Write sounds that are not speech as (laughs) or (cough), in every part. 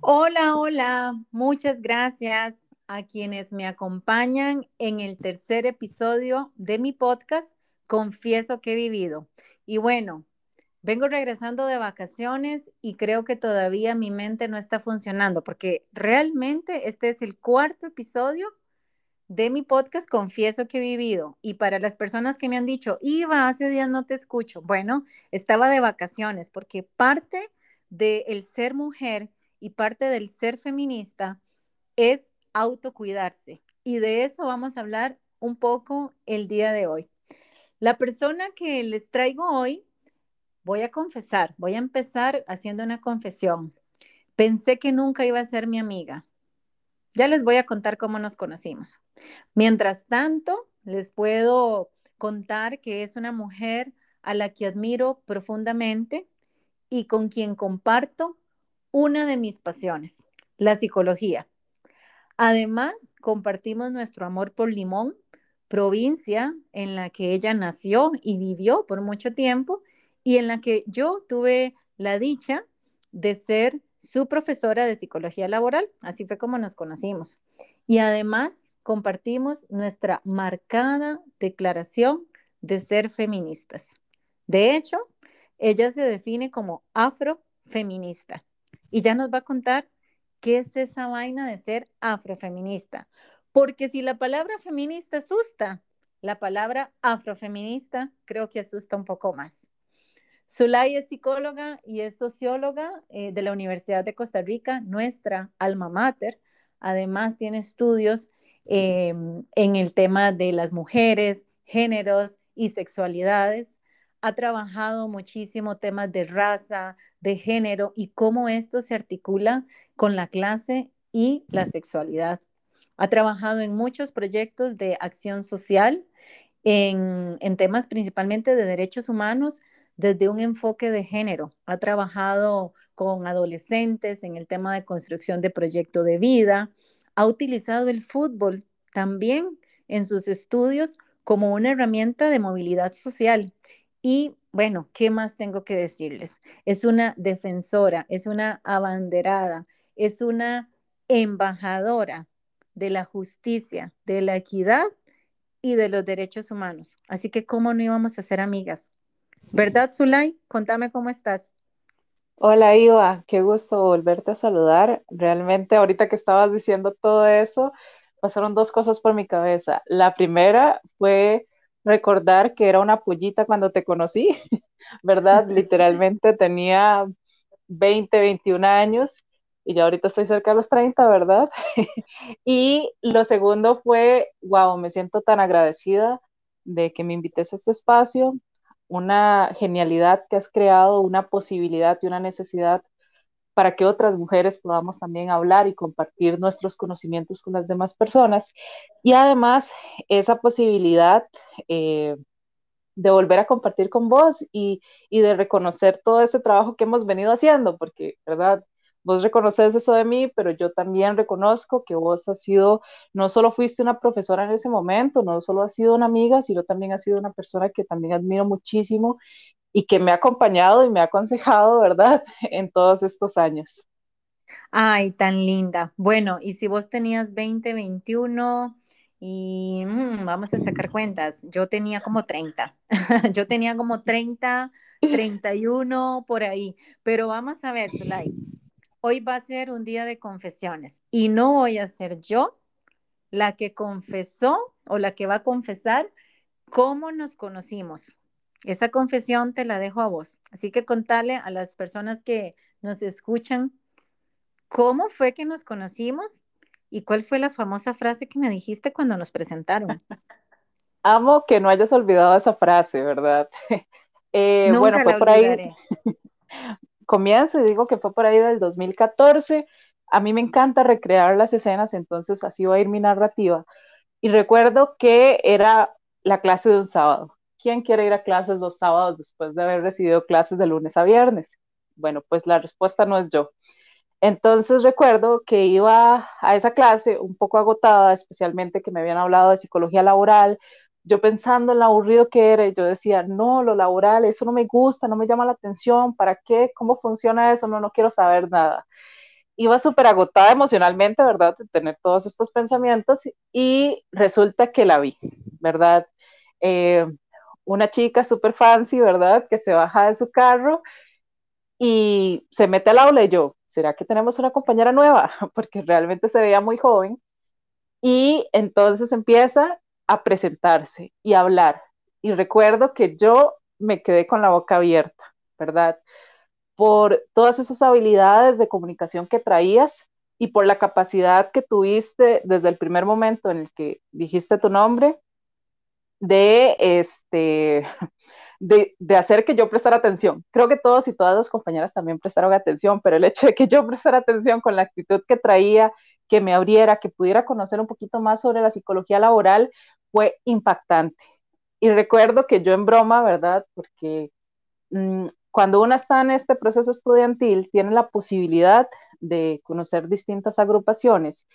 Hola, hola, muchas gracias a quienes me acompañan en el tercer episodio de mi podcast, Confieso que he vivido. Y bueno, vengo regresando de vacaciones y creo que todavía mi mente no está funcionando porque realmente este es el cuarto episodio de mi podcast Confieso que he vivido. Y para las personas que me han dicho, Iba, hace días no te escucho. Bueno, estaba de vacaciones porque parte del el ser mujer y parte del ser feminista es autocuidarse. Y de eso vamos a hablar un poco el día de hoy. La persona que les traigo hoy, voy a confesar, voy a empezar haciendo una confesión. Pensé que nunca iba a ser mi amiga. Ya les voy a contar cómo nos conocimos. Mientras tanto, les puedo contar que es una mujer a la que admiro profundamente y con quien comparto una de mis pasiones, la psicología. Además, compartimos nuestro amor por Limón, provincia en la que ella nació y vivió por mucho tiempo y en la que yo tuve la dicha de ser su profesora de psicología laboral. Así fue como nos conocimos. Y además compartimos nuestra marcada declaración de ser feministas. De hecho, ella se define como afrofeminista y ya nos va a contar qué es esa vaina de ser afrofeminista. Porque si la palabra feminista asusta, la palabra afrofeminista creo que asusta un poco más. Zulay es psicóloga y es socióloga eh, de la Universidad de Costa Rica, nuestra alma mater. Además, tiene estudios eh, en el tema de las mujeres, géneros y sexualidades. Ha trabajado muchísimo temas de raza, de género y cómo esto se articula con la clase y la sexualidad. Ha trabajado en muchos proyectos de acción social, en, en temas principalmente de derechos humanos, desde un enfoque de género. Ha trabajado con adolescentes en el tema de construcción de proyecto de vida. Ha utilizado el fútbol también en sus estudios como una herramienta de movilidad social. Y bueno, ¿qué más tengo que decirles? Es una defensora, es una abanderada, es una embajadora de la justicia, de la equidad y de los derechos humanos. Así que, ¿cómo no íbamos a ser amigas? ¿Verdad, Zulay? Contame cómo estás. Hola, Iva, qué gusto volverte a saludar. Realmente, ahorita que estabas diciendo todo eso, pasaron dos cosas por mi cabeza. La primera fue recordar que era una pollita cuando te conocí, (laughs) ¿verdad? Literalmente tenía 20, 21 años y ya ahorita estoy cerca de los 30, ¿verdad? (laughs) y lo segundo fue, wow, me siento tan agradecida de que me invites a este espacio, una genialidad que has creado, una posibilidad y una necesidad para que otras mujeres podamos también hablar y compartir nuestros conocimientos con las demás personas. Y además, esa posibilidad eh, de volver a compartir con vos y, y, de reconocer todo ese trabajo que hemos venido haciendo, porque, ¿verdad? Vos reconoces eso de mí, pero yo también reconozco que vos has sido, no solo fuiste una profesora en ese momento, no solo has sido una amiga, sino también has sido una persona que también admiro muchísimo y que me ha acompañado y me ha aconsejado, ¿verdad?, (laughs) en todos estos años. Ay, tan linda. Bueno, y si vos tenías 20, 21 y mm, vamos a sacar cuentas, yo tenía como 30, (laughs) yo tenía como 30, 31 por ahí, pero vamos a ver, Zulay, hoy va a ser un día de confesiones y no voy a ser yo la que confesó o la que va a confesar cómo nos conocimos. Esa confesión te la dejo a vos. Así que contale a las personas que nos escuchan cómo fue que nos conocimos y cuál fue la famosa frase que me dijiste cuando nos presentaron. (laughs) Amo que no hayas olvidado esa frase, ¿verdad? (laughs) eh, bueno, fue por ahí. (laughs) Comienzo y digo que fue por ahí del 2014. A mí me encanta recrear las escenas, entonces así va a ir mi narrativa. Y recuerdo que era la clase de un sábado. ¿Quién quiere ir a clases los sábados después de haber recibido clases de lunes a viernes? Bueno, pues la respuesta no es yo. Entonces recuerdo que iba a esa clase un poco agotada, especialmente que me habían hablado de psicología laboral, yo pensando en lo aburrido que era, yo decía, no, lo laboral, eso no me gusta, no me llama la atención, ¿para qué? ¿Cómo funciona eso? No, no quiero saber nada. iba súper agotada emocionalmente, ¿verdad? De tener todos estos pensamientos y resulta que la vi, ¿verdad? Eh, una chica súper fancy, ¿verdad? Que se baja de su carro y se mete al aula y yo, ¿será que tenemos una compañera nueva? (laughs) Porque realmente se veía muy joven. Y entonces empieza a presentarse y a hablar. Y recuerdo que yo me quedé con la boca abierta, ¿verdad? Por todas esas habilidades de comunicación que traías y por la capacidad que tuviste desde el primer momento en el que dijiste tu nombre de este (laughs) de, hacer que yo prestara atención. Creo que todos y todas las compañeras también prestaron atención, pero el hecho de que yo (laughs) prestara atención con la actitud que traía, que me abriera, que pudiera conocer un poquito más sobre la psicología laboral, fue impactante. Y recuerdo que yo en broma, ¿verdad? Porque mm, cuando uno está en este proceso estudiantil, tiene la posibilidad de conocer distintas agrupaciones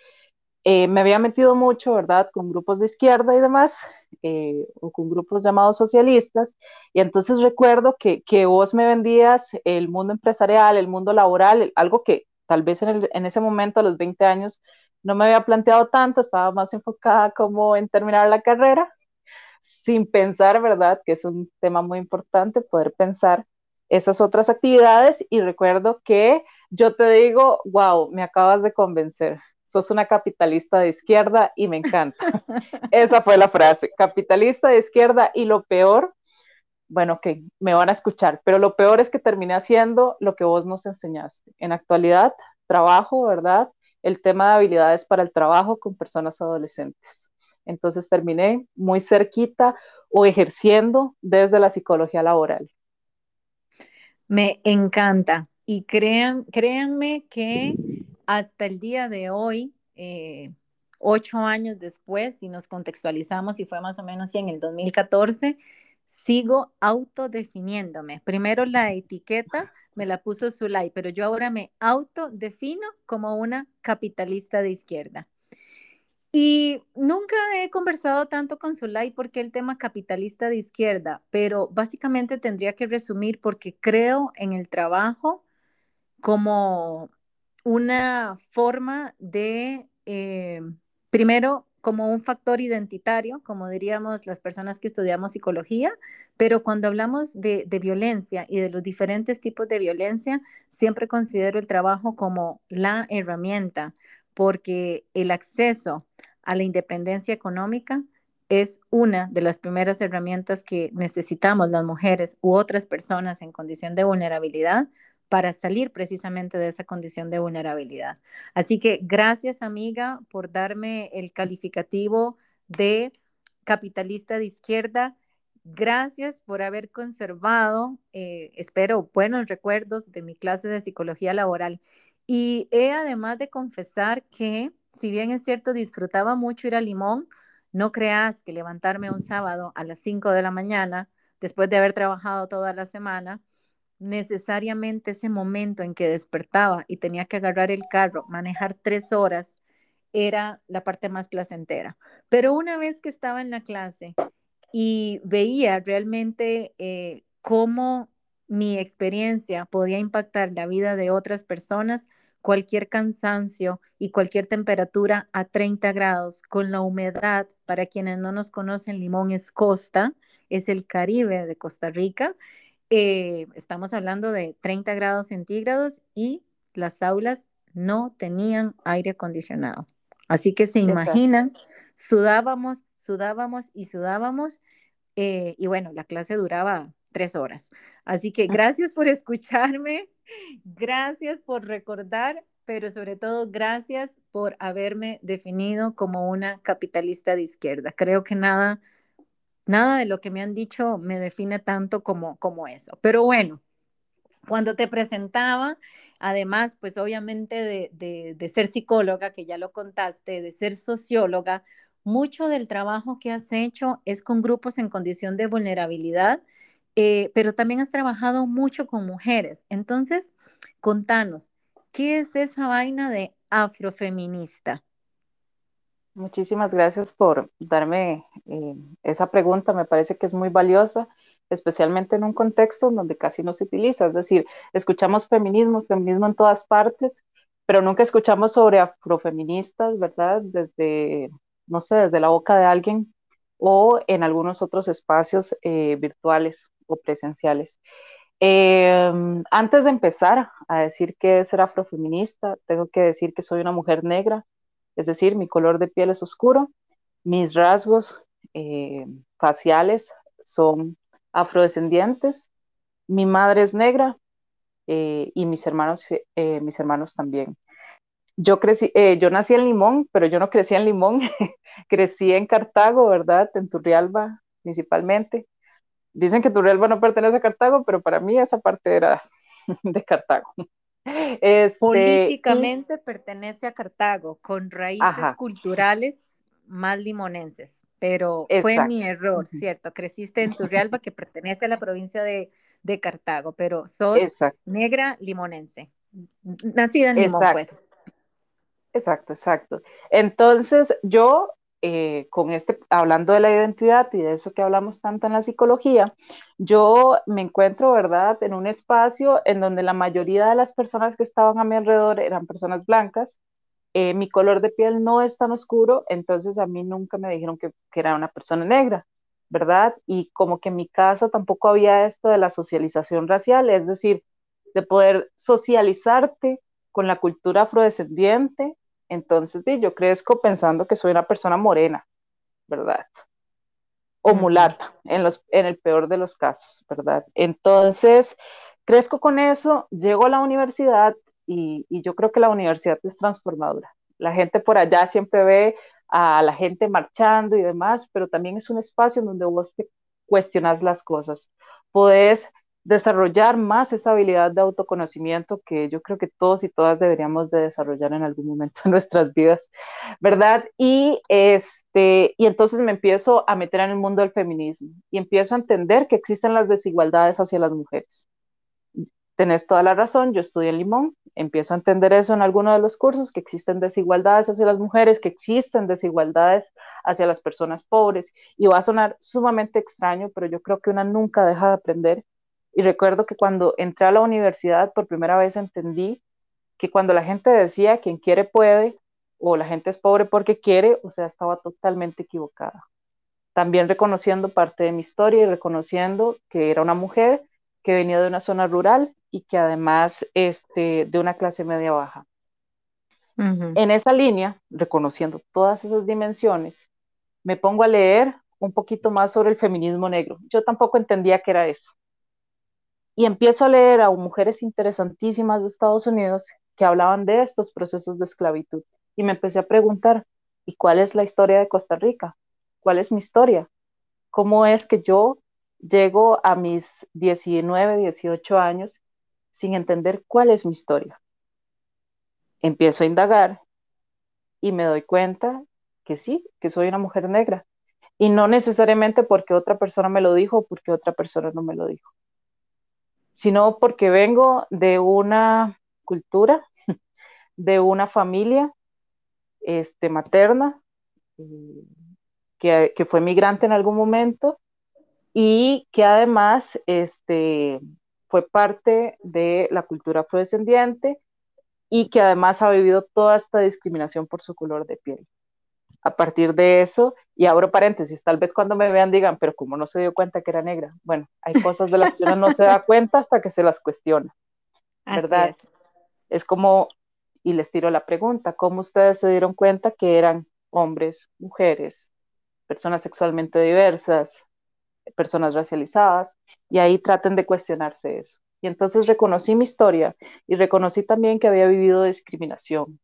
eh, me había metido mucho, ¿verdad?, con grupos de izquierda y demás, eh, o con grupos llamados socialistas, y entonces recuerdo que, que, vos me vendías el mundo empresarial, el mundo laboral, algo que tal vez en, en, ese momento, a los 20 años, no me había planteado tanto, estaba más enfocada como en terminar la carrera, sin pensar, ¿verdad?, que es un tema muy importante, poder pensar esas otras actividades, y recuerdo que yo te digo, wow, me acabas de convencer sos una capitalista de izquierda y me encanta. (laughs) Esa fue la frase, capitalista de izquierda y lo peor, bueno, que me van a escuchar, pero lo peor es que terminé haciendo lo que vos nos enseñaste. En actualidad, trabajo, ¿verdad? El tema de habilidades para el trabajo con personas adolescentes. Entonces terminé muy cerquita o ejerciendo desde la psicología laboral. Me encanta. Y crean, créanme que hasta el día de hoy, eh, ocho años después, si nos contextualizamos, y fue más o menos en el 2014, sigo autodefiniéndome. Primero la etiqueta me la puso Zulay, pero yo ahora me autodefino como una capitalista de izquierda. Y nunca he conversado tanto con Zulay porque el tema capitalista de izquierda, pero básicamente tendría que resumir porque creo en el trabajo como una forma de, eh, primero, como un factor identitario, como diríamos las personas que estudiamos psicología, pero cuando hablamos de, de, violencia y de los diferentes tipos de violencia, siempre considero el trabajo como la herramienta, porque el acceso a la independencia económica es una de las primeras herramientas que necesitamos las mujeres u otras personas en condición de vulnerabilidad para salir precisamente de esa condición de vulnerabilidad. Así que gracias amiga por darme el calificativo de capitalista de izquierda. Gracias por haber conservado, eh, espero, buenos recuerdos de mi clase de psicología laboral. Y he además de confesar que, si bien es cierto, disfrutaba mucho ir a Limón, no creas que levantarme un sábado a las 5 de la mañana, después de haber trabajado toda la semana, necesariamente ese momento en que despertaba y tenía que agarrar el carro, manejar tres horas, era la parte más placentera. Pero una vez que estaba en la clase y veía realmente eh, cómo mi experiencia podía impactar la vida de otras personas, cualquier cansancio y cualquier temperatura a 30 grados, con la humedad, para quienes no nos conocen, Limón es costa, es el Caribe de Costa Rica, eh, estamos hablando de 30 grados centígrados y las aulas no tenían aire acondicionado. Así que se imaginan, sudábamos, sudábamos y sudábamos. Eh, y bueno, la clase duraba tres horas. Así que gracias por escucharme, gracias por recordar, pero sobre todo gracias por haberme definido como una capitalista de izquierda. Creo que nada Nada de lo que me han dicho me define tanto como, como eso. Pero bueno, cuando te presentaba, además, pues obviamente de, de, ser psicóloga, que ya lo contaste, de ser socióloga, mucho del trabajo que has hecho es con grupos en condición de vulnerabilidad, eh, pero también has trabajado mucho con mujeres. Entonces, contanos, ¿qué es esa vaina de afrofeminista? Muchísimas gracias por darme eh, esa pregunta. Me parece que es muy valiosa, especialmente en un contexto donde casi no se utiliza. Es decir, escuchamos feminismo, feminismo en todas partes, pero nunca escuchamos sobre afrofeministas, ¿verdad? Desde, no sé, desde la boca de alguien o en algunos otros espacios eh, virtuales o presenciales. Em, antes de empezar a decir que ser afrofeminista, tengo que decir que soy una mujer negra, es decir, mi color de piel es oscuro, mis rasgos eh, faciales son afrodescendientes, mi madre es negra eh, y mis hermanos, eh, mis hermanos también. Yo crecí, yo nací en Limón, pero yo no crecí en Limón, (laughs) crecí en Cartago, ¿verdad? En Turrialba principalmente. Dicen que Turrialba no pertenece a Cartago, pero para mí esa parte era (laughs) de Cartago. Este, Políticamente pertenece a Cartago, con raíces culturales más limonenses, pero fue mi error, ¿cierto? Creciste en Turrialba, que pertenece a la provincia de, Cartago, pero sos negra limonense, nacida en Limón, pues. Exacto, exacto. Entonces, yo eh, con este, hablando de la identidad y de eso que hablamos tanto en la psicología, yo me encuentro, ¿verdad?, en un espacio en donde la mayoría de las personas que estaban a mi alrededor eran personas blancas. Eh, mi color de piel no es tan oscuro, entonces a mí nunca me dijeron que, que era una persona negra, ¿verdad? Y como que en mi casa tampoco había esto de la socialización racial, es decir, de poder socializarte con la cultura afrodescendiente entonces, yo crezco pensando que soy una persona morena, ¿verdad? O mulata, en, los, en el peor de los casos, ¿verdad? Entonces, crezco con eso, llego a la universidad y, y yo creo que la universidad es transformadora. La gente por allá siempre ve a la gente marchando y demás, pero también es un espacio en donde vos te cuestionas las cosas. Podés desarrollar más esa habilidad de autoconocimiento que yo creo que todos y todas deberíamos de desarrollar en algún momento de nuestras vidas, ¿verdad? Y, este, y entonces me empiezo a meter en el mundo del feminismo y empiezo a entender que existen las desigualdades hacia las mujeres. Tenés toda la razón, yo estudié en Limón, empiezo a entender eso en alguno de los cursos, que existen desigualdades hacia las mujeres, que existen desigualdades hacia las personas pobres, y va a sonar sumamente extraño, pero yo creo que una nunca deja de aprender y recuerdo que cuando entré a la universidad por primera vez entendí que cuando la gente decía quien quiere puede o la gente es pobre porque quiere, o sea, estaba totalmente equivocada. También reconociendo parte de mi historia y reconociendo que era una mujer que venía de una zona rural y que además este, de una clase media baja. En esa línea, reconociendo todas esas dimensiones, me pongo a leer un poquito más sobre el feminismo negro. Yo tampoco entendía qué era eso y empiezo a leer a mujeres interesantísimas de Estados Unidos que hablaban de estos procesos de esclavitud y me empecé a preguntar, ¿y cuál es la historia de Costa Rica? ¿Cuál es mi historia? ¿Cómo es que yo llego a mis 19, 18 años sin entender cuál es mi historia? Empiezo a indagar y me doy cuenta que sí, que soy una mujer negra. Y no necesariamente porque otra persona me lo dijo o porque otra persona no me lo dijo sino porque vengo de una cultura, (laughs) de una familia este, materna, eh, que, que, fue migrante en algún momento y que además este, fue parte de la cultura afrodescendiente y que además ha vivido toda esta discriminación por su color de piel a partir de eso, y abro paréntesis, tal vez cuando me vean digan, pero como no se dio cuenta que era negra. Bueno, hay cosas de las que uno no se da cuenta hasta que se las cuestiona, ¿verdad? Es. como, y les tiro la pregunta, ¿cómo ustedes se dieron cuenta que eran hombres, mujeres, personas sexualmente diversas, personas racializadas? Y ahí traten de cuestionarse eso. Y entonces reconocí mi historia y reconocí también que había vivido discriminación,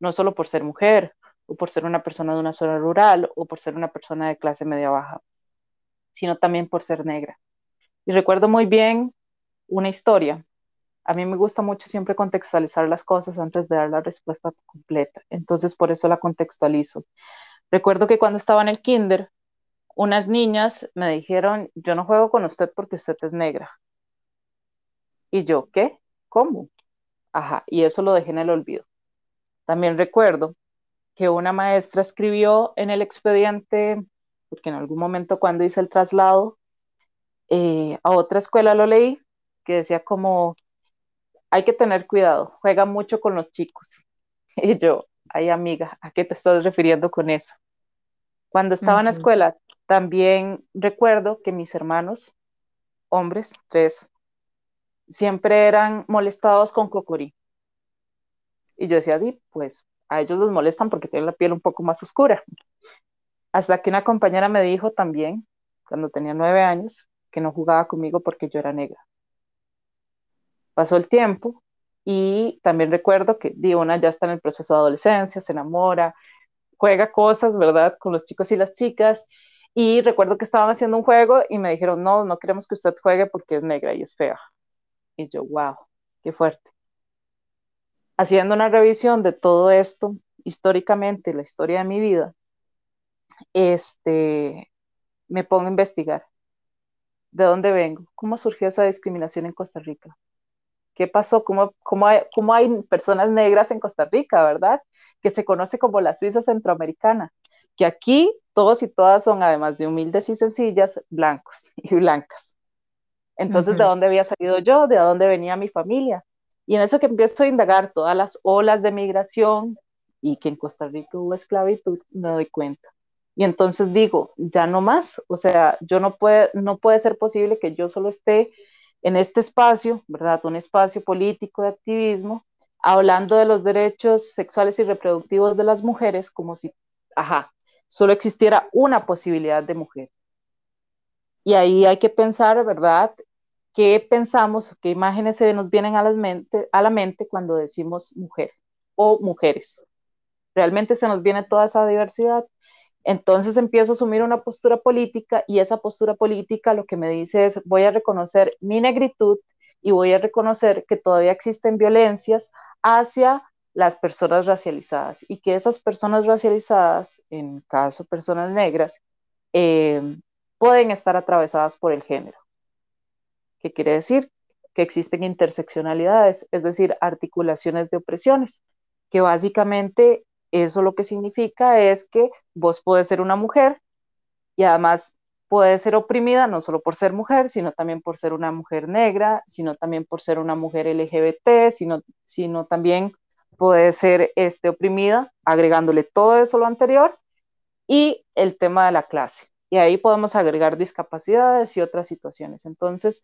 no solo por ser mujer, o por ser una persona de una zona rural o por ser una persona de clase media baja, sino también por ser negra. Y recuerdo muy bien una historia. A mí me gusta mucho siempre contextualizar las cosas antes de dar la respuesta completa, entonces por eso la contextualizo. Recuerdo que cuando estaba en el kinder, unas niñas me dijeron, yo no juego con usted porque usted es negra. Y yo, ¿qué? ¿Cómo? Ajá, y eso lo dejé en el olvido. También recuerdo que una maestra escribió en el expediente, porque en algún momento cuando hice el traslado eh, a otra escuela lo leí, que decía como, hay que tener cuidado, juega mucho con los chicos. (laughs) Y yo, ay amiga, ¿a qué te estás refiriendo con eso? Cuando estaba en la escuela, también recuerdo que mis hermanos, hombres, tres, siempre eran molestados con cocorí. Y yo decía, di, pues a ellos los molestan porque tienen la piel un poco más oscura. Hasta que una compañera me dijo también, cuando tenía nueve años, que no jugaba conmigo porque yo era negra. Pasó el tiempo y también recuerdo que di, una ya está en el proceso de adolescencia, se enamora, juega cosas, ¿verdad? Con los chicos y las chicas. Y recuerdo que estaban haciendo un juego y me dijeron, no, no queremos que usted juegue porque es negra y es fea. Y yo, wow, qué fuerte. Haciendo una revisión de todo esto, históricamente, la historia de mi vida, este, me pongo a investigar. ¿De dónde vengo? ¿Cómo surgió esa discriminación en Costa Rica? ¿Qué pasó? ¿Cómo, cómo, hay, cómo hay personas negras en Costa Rica, verdad? Que se conoce como la Suiza centroamericana. Que aquí todos y todas son, además de humildes y sencillas, blancos y blancas. Entonces, ¿de dónde había salido yo? ¿De dónde venía mi familia? Y en eso que empiezo a indagar todas las olas de migración y que en Costa Rica hubo esclavitud, me doy cuenta. Y entonces digo, ya no más, o sea, yo no puede, no puede ser posible que yo solo esté en este espacio, ¿verdad? Un espacio político de activismo, hablando de los derechos sexuales y reproductivos de las mujeres como si, ajá, solo existiera una posibilidad de mujer. Y ahí hay que pensar, ¿verdad? ¿Qué pensamos, qué imágenes se nos vienen a, la mente cuando decimos mujer o mujeres? Realmente se nos viene toda esa diversidad entonces empiezo a asumir una postura política y esa postura política lo que me dice es voy a reconocer mi negritud y voy a reconocer que todavía existen violencias hacia las personas racializadas y que esas personas racializadas, en caso personas negras, eh, pueden estar atravesadas por el género. ¿Qué quiere decir? Que existen interseccionalidades, es decir, articulaciones de opresiones, que básicamente eso lo que significa es que vos puedes ser una mujer y además puedes ser oprimida no solo por ser mujer, sino también por ser una mujer negra, sino también por ser una mujer LGBT, sino, sino también puede ser este, oprimida, agregándole todo eso lo anterior, y el tema de la clase. Y ahí podemos agregar discapacidades y otras situaciones. Entonces,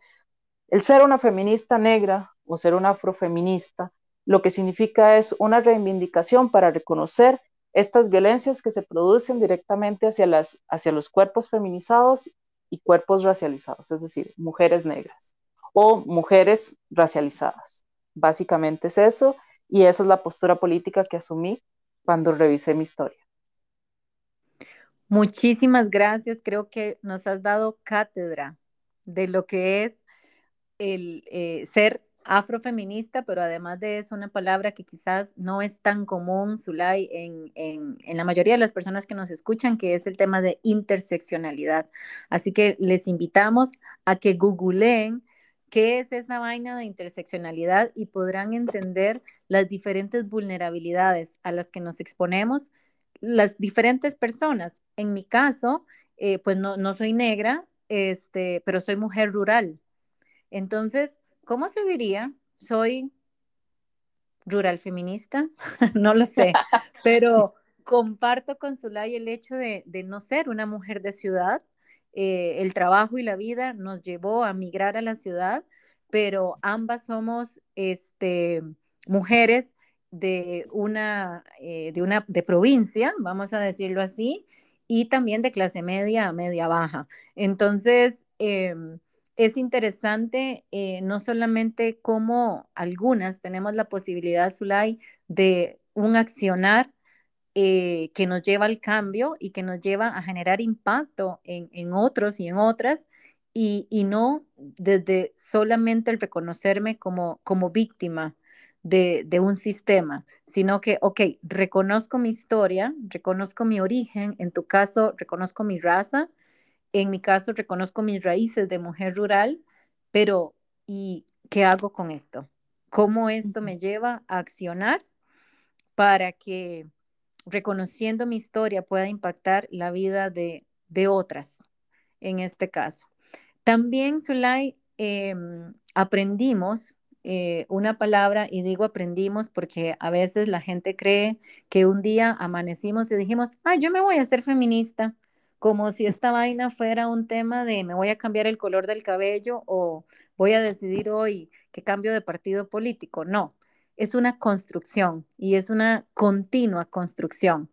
el ser una feminista negra o ser una afrofeminista lo que significa es una reivindicación para reconocer estas violencias que se producen directamente hacia, las, hacia los cuerpos feminizados y cuerpos racializados, es decir, mujeres negras o mujeres racializadas. Básicamente es eso y esa es la postura política que asumí cuando revisé mi historia. Muchísimas gracias. Creo que nos has dado cátedra de lo que es el eh, ser afrofeminista, pero además de eso, una palabra que quizás no es tan común, Zulay, en, en, la mayoría de las personas que nos escuchan, que es el tema de interseccionalidad. Así que les invitamos a que googleen qué es esa vaina de interseccionalidad y podrán entender las diferentes vulnerabilidades a las que nos exponemos las diferentes personas. En mi caso, eh, pues no, no soy negra, este, pero soy mujer rural. Entonces, ¿cómo se diría? Soy rural feminista, (laughs) no lo sé, pero comparto con Zulay el hecho de, no ser una mujer de ciudad. Eh, el trabajo y la vida nos llevó a migrar a la ciudad, pero ambas somos este, mujeres de una, eh, de una de provincia, vamos a decirlo así, y también de clase media a media baja. Entonces, em, es interesante eh, no solamente cómo algunas tenemos la posibilidad, Zulay, de un accionar eh, que nos lleva al cambio y que nos lleva a generar impacto en, otros y en otras, y, no desde solamente el reconocerme como, como víctima de, de, un sistema, sino que, ok, reconozco mi historia, reconozco mi origen, en tu caso, reconozco mi raza, en mi caso reconozco mis raíces de mujer rural, pero ¿y qué hago con esto? ¿Cómo esto me lleva a accionar para que reconociendo mi historia pueda impactar la vida de, otras, en este caso? También, Zulay, em, aprendimos eh, una palabra y digo aprendimos porque a veces la gente cree que un día amanecimos y dijimos, ay, yo me voy a ser feminista, como si esta vaina fuera un tema de me voy a cambiar el color del cabello o voy a decidir hoy que cambio de partido político. No, es una construcción y es una continua construcción.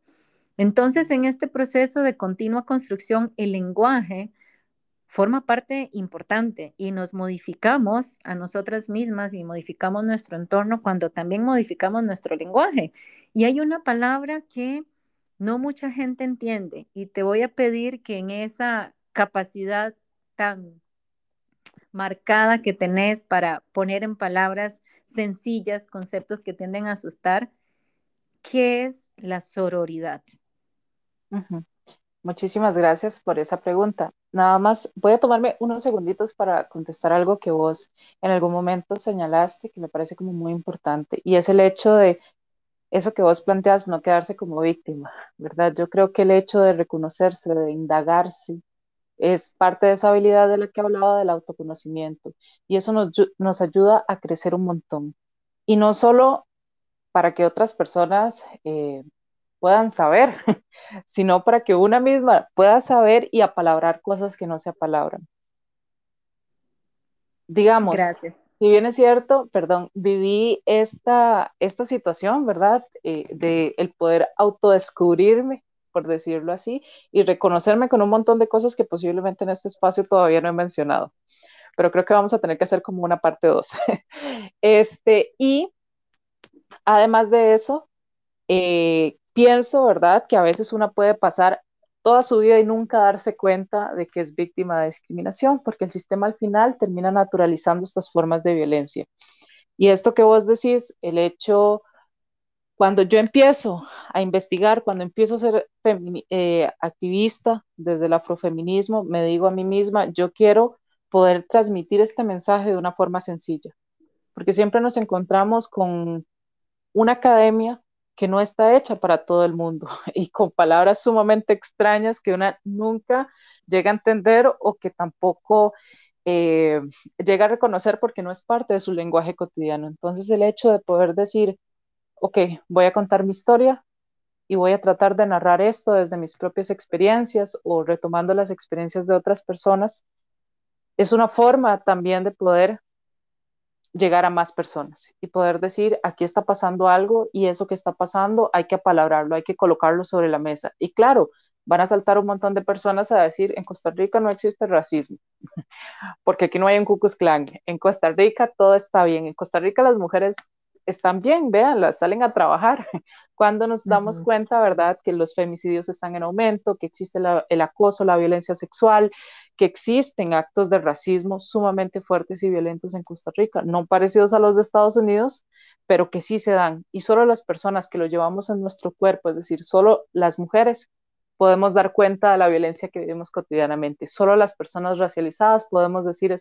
Entonces, en este proceso de continua construcción, el lenguaje forma parte importante y nos modificamos a nosotras mismas y modificamos nuestro entorno cuando también modificamos nuestro lenguaje. Y hay una palabra que no mucha gente entiende y te voy a pedir que en esa capacidad tan marcada que tenés para poner en palabras sencillas conceptos que tienden a asustar, ¿qué es la sororidad? Muchísimas gracias por esa pregunta. Nada más voy a tomarme unos segunditos para contestar algo que vos en algún momento señalaste que me parece como muy importante y es el hecho de eso que vos planteas, no quedarse como víctima, ¿verdad? Yo creo que el hecho de reconocerse, de indagarse, es parte de esa habilidad de la que hablaba del autoconocimiento y eso nos, nos ayuda a crecer un montón. Y no solo para que otras personas eh, puedan saber, (laughs) sino para que una misma pueda saber y apalabrar cosas que no se apalabran. Digamos, Gracias. Si bien es cierto, perdón, viví esta, esta situación, ¿verdad? Eh, de el poder autodescubrirme, por decirlo así, y reconocerme con un montón de cosas que posiblemente en este espacio todavía no he mencionado. Pero creo que vamos a tener que hacer como una parte 2. (laughs) este, y además de eso, eh, pienso, ¿verdad?, que a veces una puede pasar toda su vida y nunca darse cuenta de que es víctima de discriminación, porque el sistema al final termina naturalizando estas formas de violencia. Y esto que vos decís, el hecho, cuando yo empiezo a investigar, cuando empiezo a ser eh, activista desde el afrofeminismo, me digo a mí misma, yo quiero poder transmitir este mensaje de una forma sencilla, porque siempre nos encontramos con una academia que no está hecha para todo el mundo (laughs) y con palabras sumamente extrañas que una nunca llega a entender o que tampoco eh, llega a reconocer porque no es parte de su lenguaje cotidiano. Entonces el hecho de poder decir, ok, voy a contar mi historia y voy a tratar de narrar esto desde mis propias experiencias o retomando las experiencias de otras personas, es una forma también de poder llegar a más personas y poder decir, aquí está pasando algo y eso que está pasando hay que apalabrarlo, hay que colocarlo sobre la mesa. Y claro, van a saltar un montón de personas a decir, en Costa Rica no existe racismo, (laughs) porque aquí no hay un Ku Klux En Costa Rica todo está bien. En Costa Rica las mujeres están bien, véanlas, salen a trabajar. (laughs) Cuando nos damos cuenta, ¿verdad?, que los femicidios están en aumento, que existe el acoso, la violencia sexual, que existen actos de racismo sumamente fuertes y violentos en Costa Rica, no parecidos a los de Estados Unidos, pero que sí se dan. Y solo las personas que lo llevamos en nuestro cuerpo, es decir, solo las mujeres, podemos dar cuenta de la violencia que vivimos cotidianamente. Solo las personas racializadas podemos decir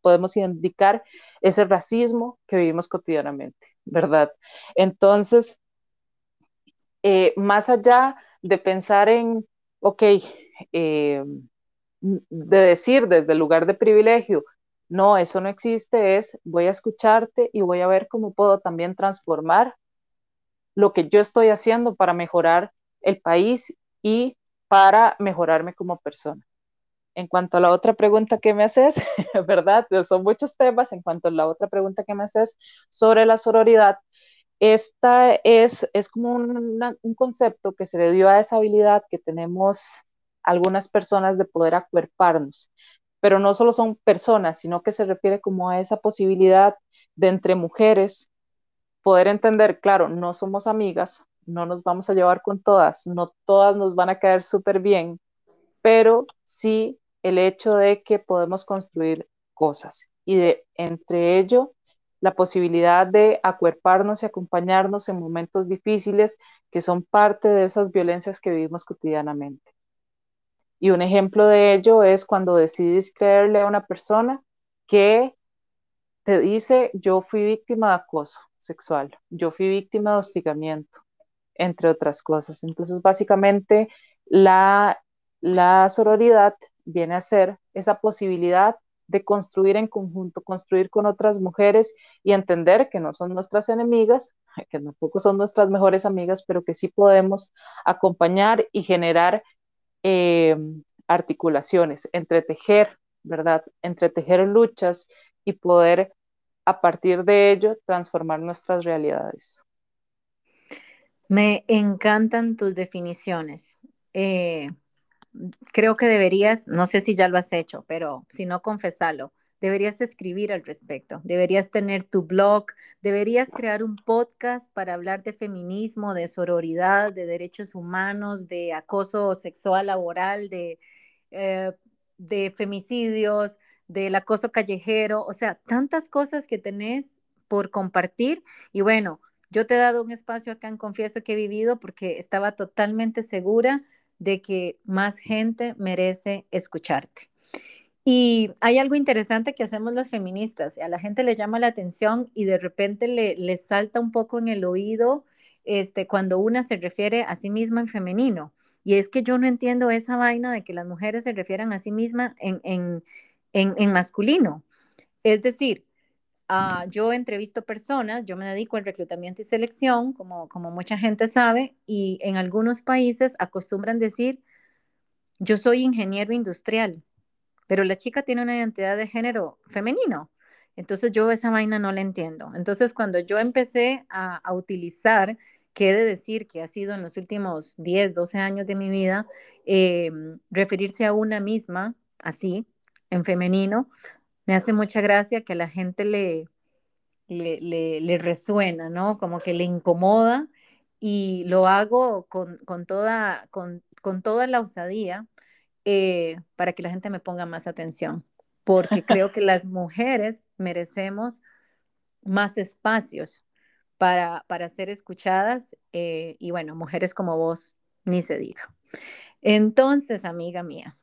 podemos indicar ese racismo que vivimos cotidianamente, ¿verdad? Entonces, eh, más allá de pensar en, ok, eh, de decir desde el lugar de privilegio, no, eso no existe, es voy a escucharte y voy a ver cómo puedo también transformar lo que yo estoy haciendo para mejorar el país y para mejorarme como persona. En cuanto a la otra pregunta que me haces, (laughs) ¿verdad? Son muchos temas. En cuanto a la otra pregunta que me haces sobre la sororidad, esta es, es como un concepto que se le dio a esa habilidad que tenemos algunas personas de poder acuerparnos. Pero no solo son personas, sino que se refiere como a esa posibilidad de entre mujeres poder entender, claro, no somos amigas, no nos vamos a llevar con todas, no todas nos van a caer súper bien, pero sí el hecho de que podemos construir cosas y de entre ello la posibilidad de acuerparnos y acompañarnos en momentos difíciles que son parte de esas violencias que vivimos cotidianamente. Y un ejemplo de ello es cuando decides creerle a una persona que te dice, yo fui víctima de acoso sexual, yo fui víctima de hostigamiento, entre otras cosas. Entonces, básicamente, la, la sororidad viene a ser esa posibilidad de construir en conjunto, construir con otras mujeres y entender que no son nuestras enemigas, (laughs) que tampoco son nuestras mejores amigas, pero que sí podemos acompañar y generar eh, articulaciones, entretejer, ¿verdad? Entretejer luchas y poder a partir de ello transformar nuestras realidades. Me encantan tus definiciones. Eh, creo que deberías, no sé si ya lo has hecho, pero si no, confesalo. Deberías escribir al respecto, deberías tener tu blog, deberías crear un podcast para hablar de feminismo, de sororidad, de derechos humanos, de acoso sexual laboral, de, eh, de femicidios, del acoso callejero, o sea, tantas cosas que tenés por compartir. Y bueno, yo te he dado un espacio acá en Confieso que he vivido porque estaba totalmente segura de que más gente merece escucharte. Y hay algo interesante que hacemos las feministas, a la gente le llama la atención y de repente le, salta un poco en el oído este, cuando una se refiere a sí misma en femenino. Y es que yo no entiendo esa vaina de que las mujeres se refieran a sí mismas en, en, masculino. Es decir, uh, yo entrevisto personas, yo me dedico al reclutamiento y selección, como, como mucha gente sabe, y en algunos países acostumbran decir, yo soy ingeniero industrial, pero la chica tiene una identidad de género femenino. Entonces yo esa vaina no la entiendo. Entonces cuando yo empecé a, utilizar, que he de decir que ha sido en los últimos 10, 12 años de mi vida, eh, referirse a una misma así, en femenino, me hace mucha gracia que a la gente le, le, resuena, ¿no? Como que le incomoda y lo hago con, toda, con, toda la osadía eh, para que la gente me ponga más atención, porque creo que las mujeres merecemos más espacios para, para ser escuchadas eh, y bueno, mujeres como vos, ni se diga. Entonces, amiga mía,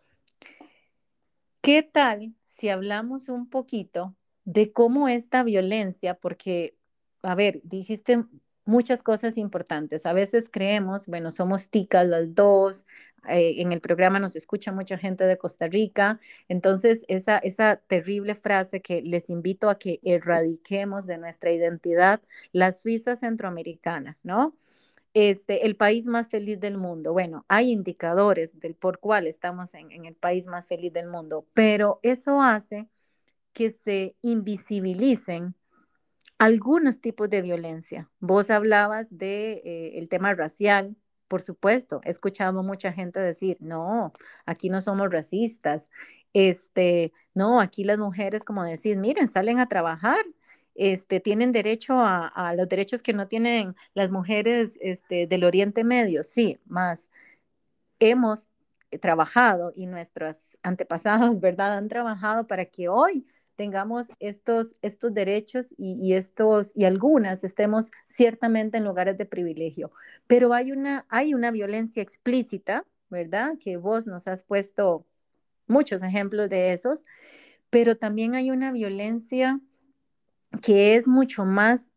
¿Qué tal si hablamos un poquito de cómo esta violencia, porque, a ver, dijiste muchas cosas importantes. A veces creemos, bueno, somos ticas las dos, eh, en el programa nos escucha mucha gente de Costa Rica, entonces esa, esa terrible frase que les invito a que erradiquemos de nuestra identidad, la Suiza centroamericana, ¿no? este, el país más feliz del mundo. Bueno, hay indicadores del por cuál estamos en, en el país más feliz del mundo, pero eso hace que se invisibilicen algunos tipos de violencia. Vos hablabas de eh, tema racial, por supuesto, he escuchado mucha gente decir, no, aquí no somos racistas, este, no, aquí las mujeres como decir, miren, salen a trabajar, este, tienen derecho a, los derechos que no tienen las mujeres este, del Oriente Medio, sí, más hemos trabajado y nuestros antepasados, (laughs) ¿verdad? Han trabajado para que hoy tengamos estos, estos derechos y, estos, y algunas estemos ciertamente en lugares de privilegio. Pero hay una, hay una violencia explícita, ¿verdad? Que vos nos has puesto muchos ejemplos de esos, pero también hay una violencia que es mucho más,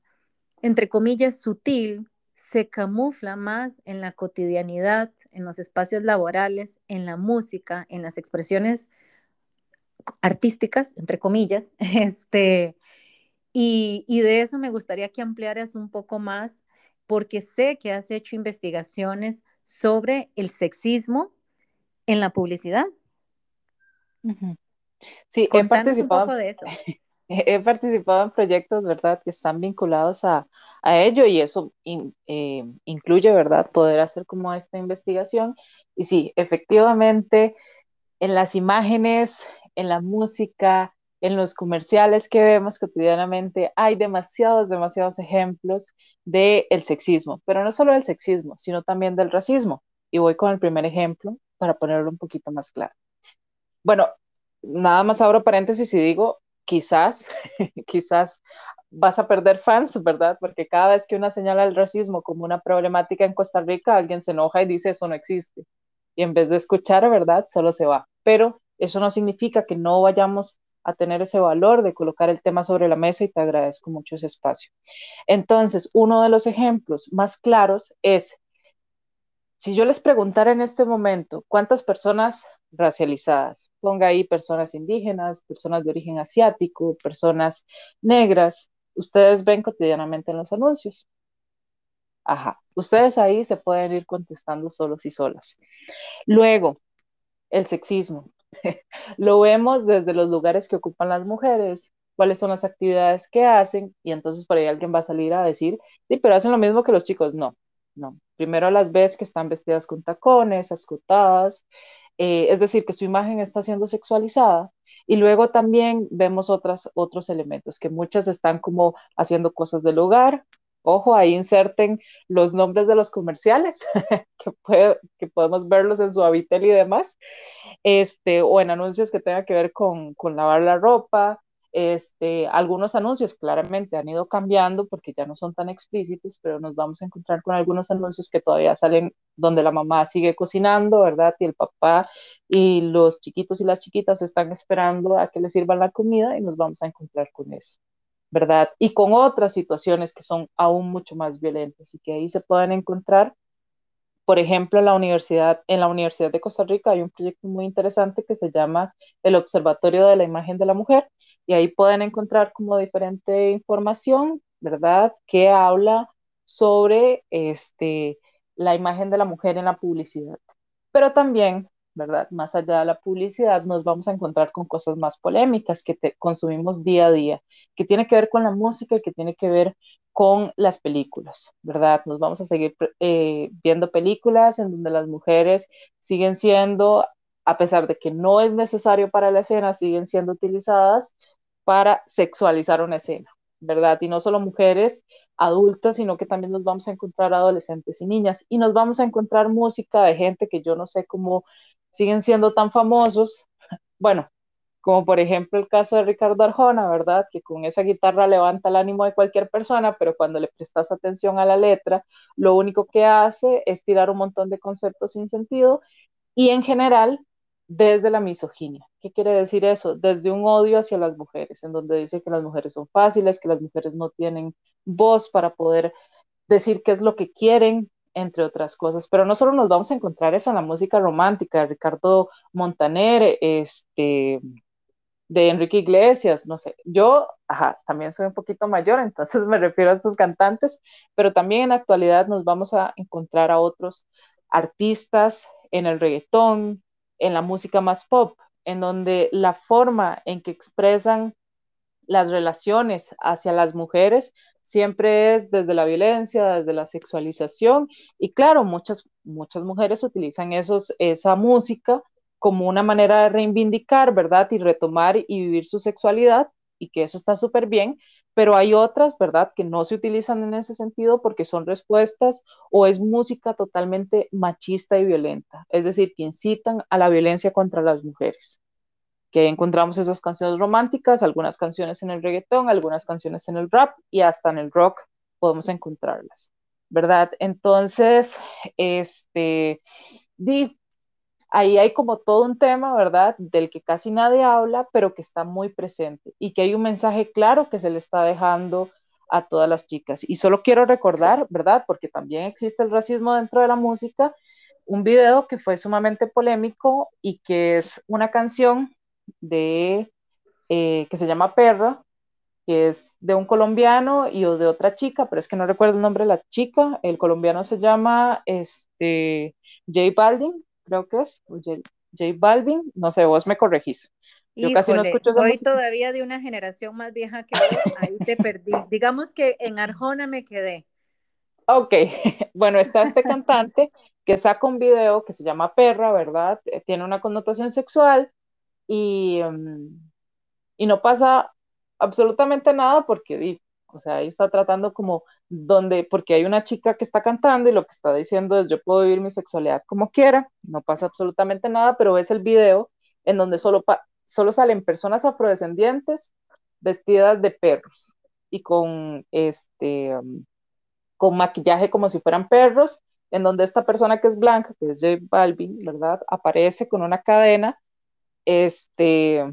entre comillas, sutil, se camufla más en la cotidianidad, en los espacios laborales, en la música, en las expresiones artísticas, entre comillas, (laughs) este, y, y de eso me gustaría que ampliaras un poco más, porque sé que has hecho investigaciones sobre el sexismo en la publicidad. Sí, he participado. Un poco de eso. (laughs) he participado en proyectos, ¿verdad?, que están vinculados a, ello y eso eh, incluye, ¿verdad?, poder hacer como esta investigación. Y sí, efectivamente, en las imágenes, en la música, en los comerciales que vemos cotidianamente, hay demasiados, demasiados ejemplos del sexismo, pero no solo del sexismo, sino también del racismo. Y voy con el primer ejemplo para ponerlo un poquito más claro. Bueno, nada más abro paréntesis y digo, quizás, (laughs) quizás vas a perder fans, ¿verdad? Porque cada vez que una señala el racismo como una problemática en Costa Rica, alguien se enoja y dice eso no existe. Y en vez de escuchar, ¿verdad? Solo se va. Pero eso no significa que no vayamos a tener ese valor de colocar el tema sobre la mesa y te agradezco mucho ese espacio. Entonces, uno de los ejemplos más claros es, si yo les preguntara en este momento cuántas personas racializadas. Ponga ahí personas indígenas, personas de origen asiático, personas negras. Ustedes ven cotidianamente en los anuncios. Ajá, ustedes ahí se pueden ir contestando solos y solas. Luego, el sexismo. (laughs) Lo vemos desde los lugares que ocupan las mujeres, cuáles son las actividades que hacen, y entonces por ahí alguien va a salir a decir, sí, pero hacen lo mismo que los chicos. No, no. Primero las ves que están vestidas con tacones, escotadas, eh, es decir, que su imagen está siendo sexualizada. Y luego también vemos otras, otros elementos, que muchas están como haciendo cosas del hogar. Ojo, ahí inserten los nombres de los comerciales, (laughs) que, podemos verlos en su habitel y demás, este, o en anuncios que tengan que ver con, con lavar la ropa, este, algunos anuncios claramente han ido cambiando porque ya no son tan explícitos, pero nos vamos a encontrar con algunos anuncios que todavía salen donde la mamá sigue cocinando, ¿verdad? Y el papá y los chiquitos y las chiquitas están esperando a que les sirvan la comida y nos vamos a encontrar con eso, ¿verdad? Y con otras situaciones que son aún mucho más violentas y que ahí se pueden encontrar por ejemplo, la universidad, en la Universidad de Costa Rica hay un proyecto muy interesante que se llama el Observatorio de la Imagen de la Mujer y ahí pueden encontrar como diferente información, ¿verdad? Que habla sobre este, la imagen de la mujer en la publicidad. Pero también, ¿verdad? Más allá de la publicidad, nos vamos a encontrar con cosas más polémicas que te consumimos día a día, que tiene que ver con la música y que tiene que ver con las películas, ¿verdad? Nos vamos a seguir eh, viendo películas en donde las mujeres siguen siendo, a pesar de que no es necesario para la escena, siguen siendo utilizadas para sexualizar una escena, ¿verdad? Y no solo mujeres adultas, sino que también nos vamos a encontrar adolescentes y niñas y nos vamos a encontrar música de gente que yo no sé cómo siguen siendo tan famosos. (laughs) Bueno, como por ejemplo el caso de Ricardo Arjona, ¿verdad? Que con esa guitarra levanta el ánimo de cualquier persona, pero cuando le prestas atención a la letra, lo único que hace es tirar un montón de conceptos sin sentido y en general desde la misoginia. ¿Qué quiere decir eso? Desde un odio hacia las mujeres, en donde dice que las mujeres son fáciles, que las mujeres no tienen voz para poder decir qué es lo que quieren, entre otras cosas. Pero no solo nos vamos a encontrar eso en la música romántica, Ricardo Montaner, este, de Enrique Iglesias, no sé. Yo, ajá, también soy un poquito mayor, (laughs) entonces me refiero a estos cantantes, pero también en la actualidad nos vamos a encontrar a otros artistas en el reggaetón, en la música más pop, en donde la forma en que expresan las relaciones hacia las mujeres siempre es desde la violencia, desde la sexualización y claro, muchas, muchas mujeres utilizan esos, esa música como una manera de reivindicar, ¿verdad? Y retomar y vivir su sexualidad y que eso está súper bien, pero hay otras, ¿verdad?, que no se utilizan en ese sentido porque son respuestas o es música totalmente machista y violenta, es decir, que incitan a la violencia contra las mujeres. Que encontramos esas canciones románticas, algunas canciones en el reggaetón, algunas canciones en el rap y hasta en el rock podemos encontrarlas, ¿verdad? Entonces, este, di, ahí hay como todo un tema, ¿verdad? Del que casi nadie habla, pero que está muy presente y que hay un mensaje claro que se le está dejando a todas las chicas. Y solo quiero recordar, ¿verdad? Porque también existe el racismo dentro de la música, un video que fue sumamente polémico y que es una canción de, eh, que se llama Perra, que es de un colombiano y o de otra chica, pero es que no recuerdo el nombre de la chica. El colombiano se llama este, J Balvin, creo que es, J, Balvin, no sé, vos me corregís. Yo casi no escucho Soy todavía de una generación más vieja que vos, ahí te perdí. (laughs) Digamos que en Arjona me quedé. Ok, (laughs) bueno, está este cantante que saca un video que se llama Perra, ¿verdad? Eh, tiene una connotación sexual y, mm, y no pasa absolutamente nada porque o sea, ahí está tratando como donde, porque hay una chica que está cantando y lo que está diciendo es yo puedo vivir mi sexualidad como quiera, no pasa absolutamente nada, pero ves el video en donde solo, solo salen personas afrodescendientes vestidas de perros y con este um, con maquillaje como si fueran perros, en donde esta persona que es blanca, que es J Balvin, ¿verdad? Aparece con una cadena, este,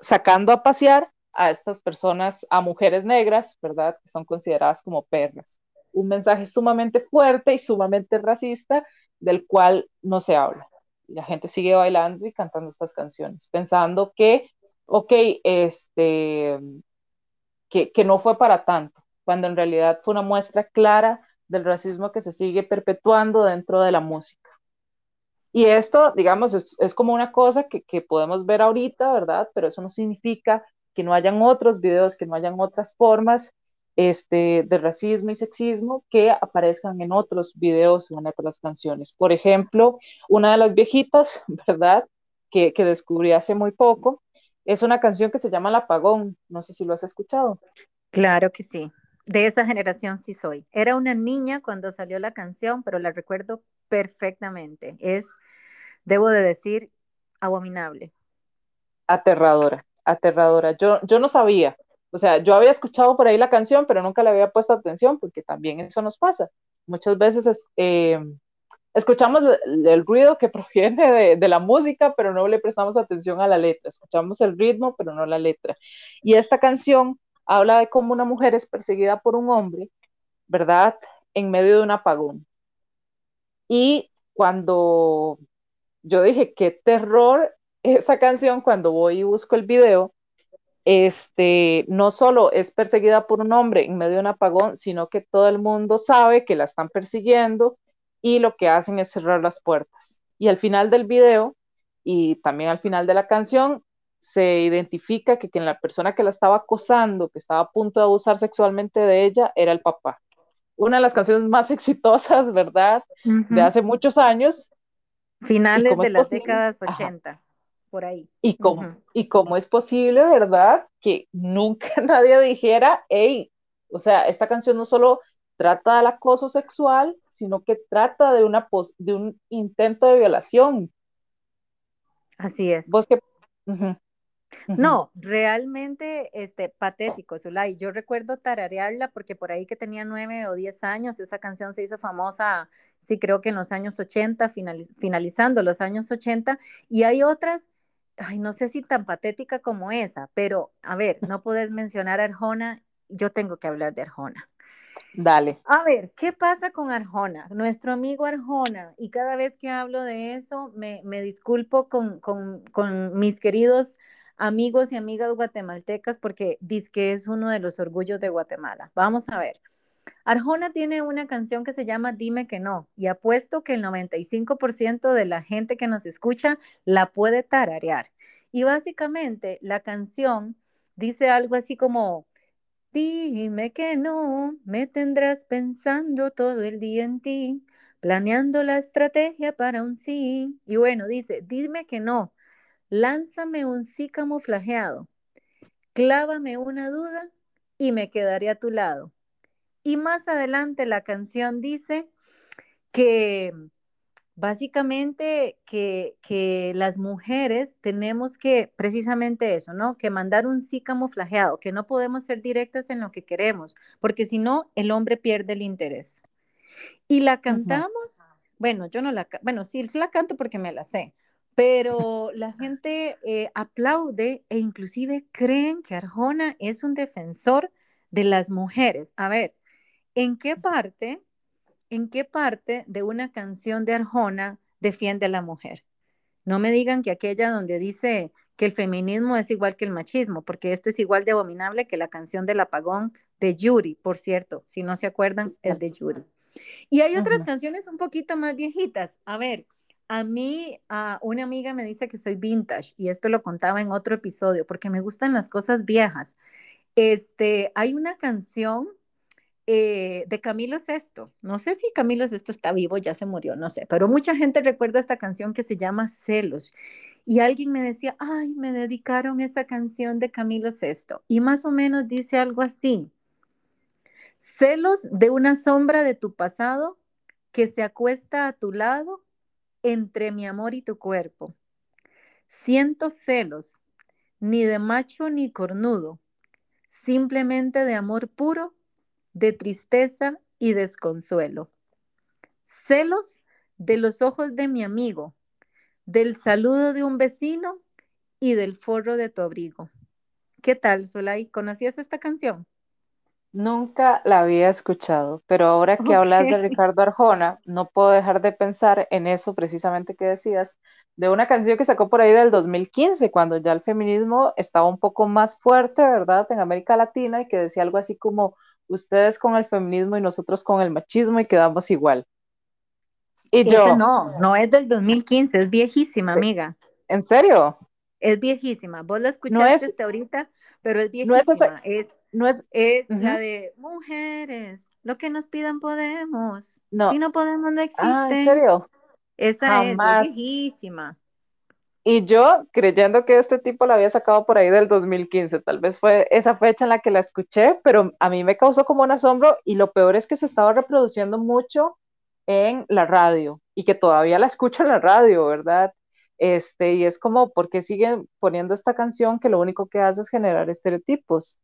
sacando a pasear a estas personas, a mujeres negras, ¿verdad? Que son consideradas como perras. Un mensaje sumamente fuerte y sumamente racista del cual no se habla. y la gente sigue bailando y cantando estas canciones, pensando que, ok, este, que, que no fue para tanto, cuando en realidad fue una muestra clara del racismo que se sigue perpetuando dentro de la música. Y esto, digamos, es, es como una cosa que, que, podemos ver ahorita, ¿verdad? Pero eso no significa que no hayan otros videos, que no hayan otras formas este, de racismo y sexismo que aparezcan en otros videos o en otras canciones. Por ejemplo, una de las viejitas, (laughs) ¿verdad? Que, que descubrí hace muy poco, es una canción que se llama El Apagón. No sé si lo has escuchado. Claro que sí. De esa generación sí soy. Era una niña cuando salió la canción, pero la recuerdo perfectamente. Es, debo de decir, abominable. Aterradora, aterradora. Yo, yo no sabía, o sea, yo había escuchado por ahí la canción, pero nunca le había puesto atención porque también eso nos pasa. Muchas veces eh, escuchamos el, ruido que (laughs) proviene de, de, la música, pero no le prestamos atención a la letra. Escuchamos el ritmo, pero no la letra. Y esta canción habla de cómo una mujer es perseguida por un hombre, ¿verdad? En medio de un apagón. Y cuando yo dije, qué terror esa canción, cuando voy y busco el video, este, no solo es perseguida por un hombre en medio de un apagón, sino que todo el mundo sabe que la están persiguiendo y lo que hacen es cerrar las puertas. Y al final del video y también al final de la canción se identifica que, que la persona que la estaba acosando, que estaba a punto de abusar sexualmente de ella, era el papá. Una de las canciones más (laughs) exitosas, ¿verdad? Uh -huh. De hace muchos años. Finales de las posible? décadas 80. Ajá por ahí. ¿Y cómo, uh -huh. ¿Y cómo es posible, verdad, que nunca (laughs) nadie dijera, hey, o sea, esta canción no solo trata del acoso sexual, sino que trata de, una de un intento de violación? Así es. ¿Vos qué? Uh -huh. Uh -huh. No, realmente este, patético, Zulay. Yo recuerdo tararearla porque por ahí que tenía nueve o diez años, esa canción se hizo famosa, sí, creo que en los años 80, finaliz finalizando los años 80, y hay otras ay, no sé si tan patética como esa, pero a ver, no puedes mencionar a Arjona, yo tengo que hablar de Arjona. Dale. A ver, ¿qué pasa con Arjona? Nuestro amigo Arjona, y cada vez que hablo de eso, me, me disculpo con, con, con, mis queridos amigos y amigas guatemaltecas porque dice que es uno de los orgullos de Guatemala. Vamos a ver. Arjona tiene una canción que se llama Dime que no y apuesto que el 95% de la gente que nos escucha la puede tararear. Y básicamente la canción dice algo así como, dime que no, me tendrás pensando todo el día en ti, planeando la estrategia para un sí. Y bueno, dice, dime que no, lánzame un sí camuflajeado, clávame una duda y me quedaré a tu lado y más adelante la canción dice que básicamente que, que, las mujeres tenemos que, precisamente eso, ¿no? Que mandar un sí camuflajeado, que no podemos ser directas en lo que queremos, porque si no, el hombre pierde el interés. Y la cantamos, uh -huh. bueno, yo no la, bueno, sí la canto porque me la sé, pero la (laughs) gente eh, aplaude e inclusive creen que Arjona es un defensor de las mujeres. A ver, ¿En qué parte, en qué parte de una canción de Arjona defiende a la mujer? No me digan que aquella donde dice que el feminismo es igual que el machismo, porque esto es igual de abominable que la canción del apagón de Yuri, por cierto, si no se acuerdan, es de Yuri. Y hay otras canciones un poquito más viejitas. A ver, a mí uh, una amiga me dice que soy vintage, y esto lo contaba en otro episodio, porque me gustan las cosas viejas. Este, hay una canción eh, de Camilo VI. No sé si Camilo VI está vivo, ya se murió, no sé, pero mucha gente recuerda esta canción que se llama Celos. Y alguien me decía, ay, me dedicaron esa canción de Camilo VI. Y más o menos dice algo así. Celos de una sombra de tu pasado que se acuesta a tu lado entre mi amor y tu cuerpo. Siento celos, ni de macho ni cornudo, simplemente de amor puro de tristeza y desconsuelo. Celos de los ojos de mi amigo, del saludo de un vecino y del forro de tu abrigo. ¿Qué tal, Solay? ¿Conocías esta canción? Nunca la había escuchado, pero ahora que hablas de Ricardo Arjona, no puedo dejar de pensar en eso precisamente que decías, de una canción que sacó por ahí del 2015, cuando ya el feminismo estaba un poco más fuerte, ¿verdad?, en América Latina y que decía algo así como, ustedes con el feminismo y nosotros con el machismo y quedamos igual. Y Ese yo, no, no es del 2015, es viejísima, "¿E- amiga. ¿en serio? Es viejísima. Vos la No escuchaste es, hasta ahorita, pero es no es esa, viejísima. Es, no es, es la de mujeres, lo que nos pidan podemos. Si no, no podemos, no ah, ¿en serio? Esa es, viejísima. Y yo creyendo que este tipo la había sacado por ahí del 2015, tal vez fue esa fecha en la que la escuché, pero a mí me causó como un asombro y lo peor es que se estaba reproduciendo mucho en la radio y que todavía la escucho en la radio, ¿verdad? Este, y es como, ¿por qué siguen poniendo esta canción que lo único que hace es generar estereotipos,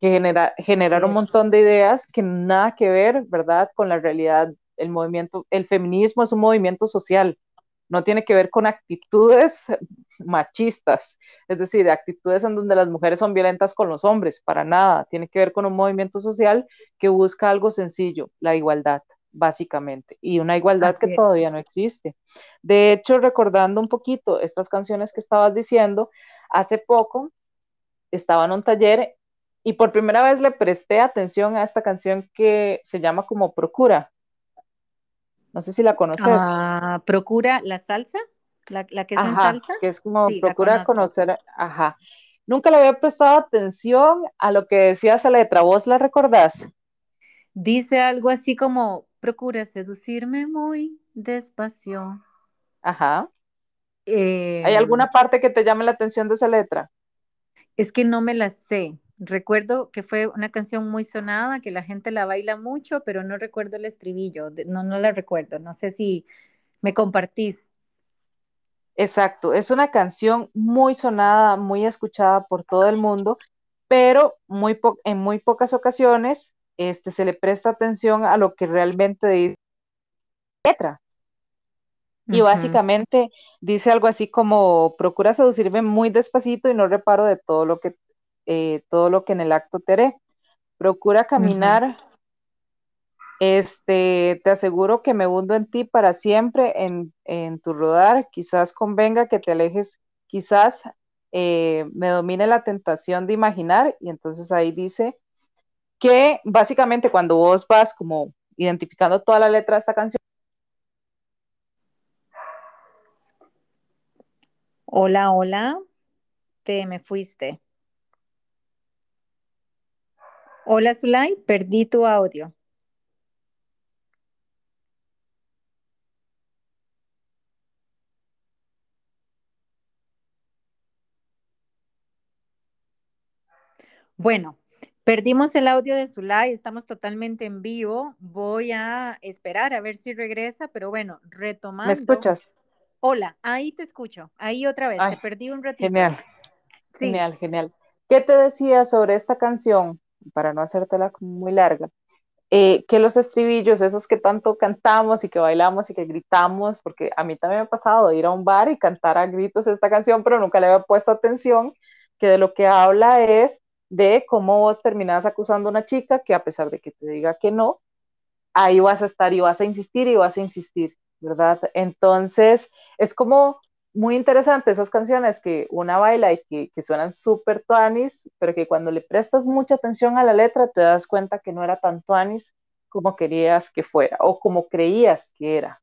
que genera, generar un montón de ideas que nada que ver, ¿verdad? Con la realidad. El movimiento, el feminismo es un movimiento social, no tiene que ver con actitudes machistas, es decir, actitudes en donde las mujeres son violentas con los hombres, para nada, tiene que ver con un movimiento social que busca algo sencillo, la igualdad, básicamente, y una igualdad que es. todavía no existe. De hecho, recordando un poquito estas canciones que estabas diciendo, hace poco estaba en un taller y por primera vez le presté atención a esta canción que se llama como Procura. No sé si la conoces. Ah, procura la salsa, la, la que es en Ajá, salsa. que es como Sí, la procura conocer, ajá. Nunca le había prestado atención a lo que decía esa letra, ¿vos la recordás? Dice algo así como, procura seducirme muy despacio. Ajá. ¿Hay Em, alguna parte que te llame la atención de esa letra? es que no me la sé. Recuerdo que fue una canción muy sonada, que la gente la baila mucho, pero no recuerdo el estribillo. No, no la recuerdo. No sé si me compartís. Exacto, es una canción muy sonada, muy escuchada por todo el mundo, pero muy po- en muy pocas ocasiones este, se le presta atención a lo que realmente dice la letra. Y básicamente dice algo así como, procura seducirme muy despacito y no reparo de todo lo que, eh, todo lo que en el acto te haré. Procura caminar, este, te aseguro que me hundo en ti para siempre en, en tu rodar, quizás convenga que te alejes, quizás eh, me domine la tentación de imaginar, y entonces ahí dice que básicamente cuando vos vas como identificando toda la letra de esta canción, Hola, hola, te me fuiste. Hola, Zulay, perdí tu audio. Bueno, perdimos el audio de Zulay, estamos totalmente en vivo. Voy a esperar a ver si regresa, pero bueno, ¿me retomando. escuchas? Hola, ahí te escucho, ahí otra vez, te Ay, perdí un ratito. genial. Sí, Genial, genial. ¿Qué te decía sobre esta canción? Para no hacértela muy larga. Eh, que los estribillos, esos que tanto cantamos y que bailamos y que gritamos, porque a mí también me ha pasado de ir a un bar y cantar a gritos esta canción, pero nunca le había puesto atención, que de lo que habla es de cómo vos terminás acusando a una chica que a pesar de que te diga que no, ahí vas a estar y vas a insistir y vas a insistir, ¿verdad? Entonces, es como muy interesante esas canciones que una baila y que, que suenan súper tuanis, pero que cuando le prestas mucha atención a la letra te das cuenta que no era tan tuanis como querías que fuera o como creías que era.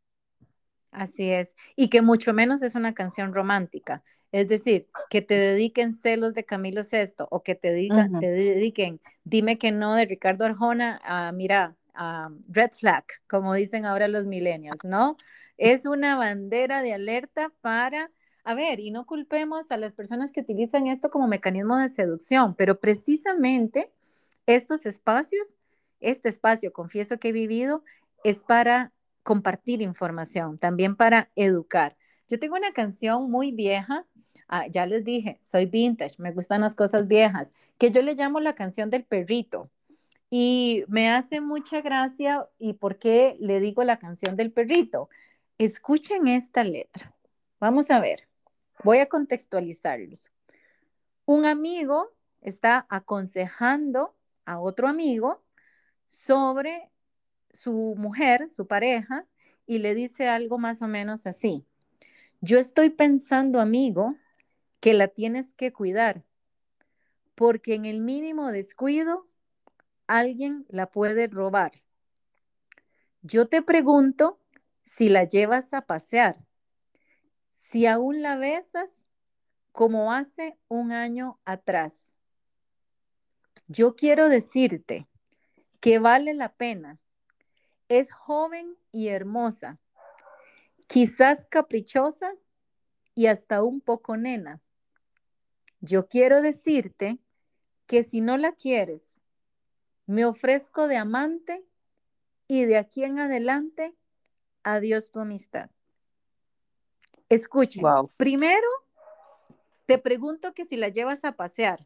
así es. Y que mucho menos es una canción romántica. Es decir, que te dediquen celos de Camilo Sesto o que te digan, Ujú. te dediquen Dime que no de Ricardo Arjona a, mira, a Red Flag, como dicen ahora los millennials, ¿no? Es una bandera de alerta para, a ver, y no culpemos a las personas que utilizan esto como mecanismo de seducción, pero precisamente estos espacios, este espacio, confieso que he vivido, es para compartir información, también para educar. Yo tengo una canción muy vieja, ah, ya les dije, soy vintage, me gustan las cosas viejas, que yo le llamo la canción del perrito. Y me hace mucha gracia y por qué le digo la canción del perrito. Escuchen esta letra. Vamos a ver, voy a contextualizarlos. Un amigo está aconsejando a otro amigo sobre su mujer, su pareja, y le dice algo más o menos así. Yo estoy pensando, amigo, que la tienes que cuidar, porque en el mínimo descuido alguien la puede robar. Yo te pregunto si la llevas a pasear, si aún la besas como hace un año atrás. Yo quiero decirte que vale la pena. Es joven y hermosa, quizás caprichosa y hasta un poco nena. Yo quiero decirte que si no la quieres, me ofrezco de amante y de aquí en adelante, adiós tu amistad. Escuchen, primero te pregunto que si la llevas a pasear,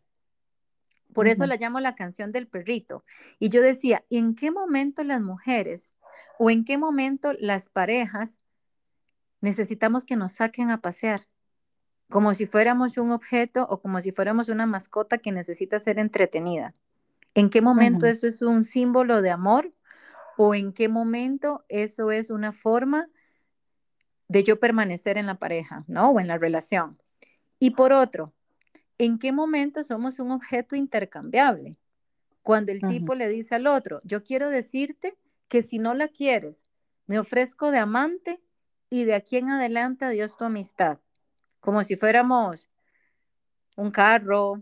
por eso la llamo la canción del perrito. Y yo decía, ¿en qué momento las mujeres o en qué momento las parejas necesitamos que nos saquen a pasear? Como si fuéramos un objeto o como si fuéramos una mascota que necesita ser entretenida. ¿En qué momento eso es un símbolo de amor o en qué momento eso es una forma de yo permanecer en la pareja, ¿no? O en la relación. Y por otro, ¿en qué momento somos un objeto intercambiable? Cuando el tipo le dice al otro, yo quiero decirte que si no la quieres, me ofrezco de amante y de aquí en adelante adiós tu amistad. Como si fuéramos un carro,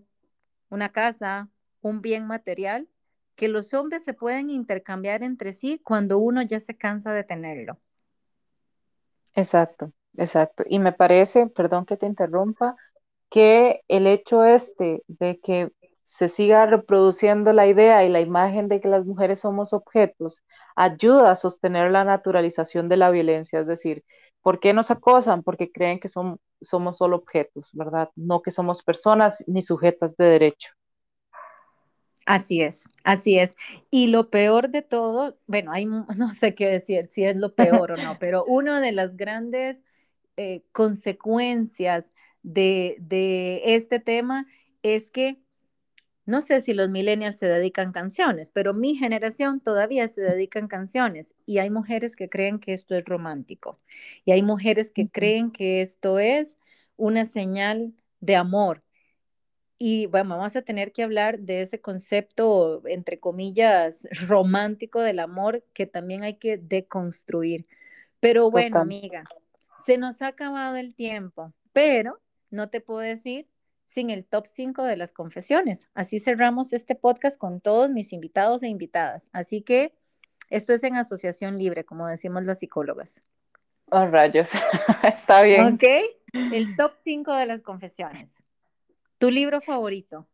una casa, un bien material que los hombres se pueden intercambiar entre sí cuando uno ya se cansa de tenerlo. Exacto, exacto. Y me parece, perdón que te interrumpa, que el hecho este de que se siga reproduciendo la idea y la imagen de que las mujeres somos objetos ayuda a sostener la naturalización de la violencia. Es decir, ¿por qué nos acosan? Porque creen que son, somos solo objetos, ¿verdad? No que somos personas ni sujetas de derecho. Así es, así es. Y lo peor de todo, bueno, hay, (laughs) no sé qué decir, si es lo peor o no, pero una de las grandes eh, consecuencias de, de este tema es que no sé si los millennials se dedican canciones, pero mi generación todavía se dedican canciones y hay mujeres que creen que esto es romántico y hay mujeres que creen que esto es una señal de amor y bueno, vamos a tener que hablar de ese concepto, entre comillas, (laughs) romántico del amor que también hay que deconstruir. Pero bueno, amiga, se nos ha acabado el tiempo, pero no te puedo decir sin el top 5 de las confesiones. Así cerramos este podcast con todos mis invitados e invitadas. Así que esto es en asociación libre, como decimos las psicólogas. Oh, rayos. (laughs) Está bien. Ok, el top 5 de las confesiones. ¿Tu libro favorito?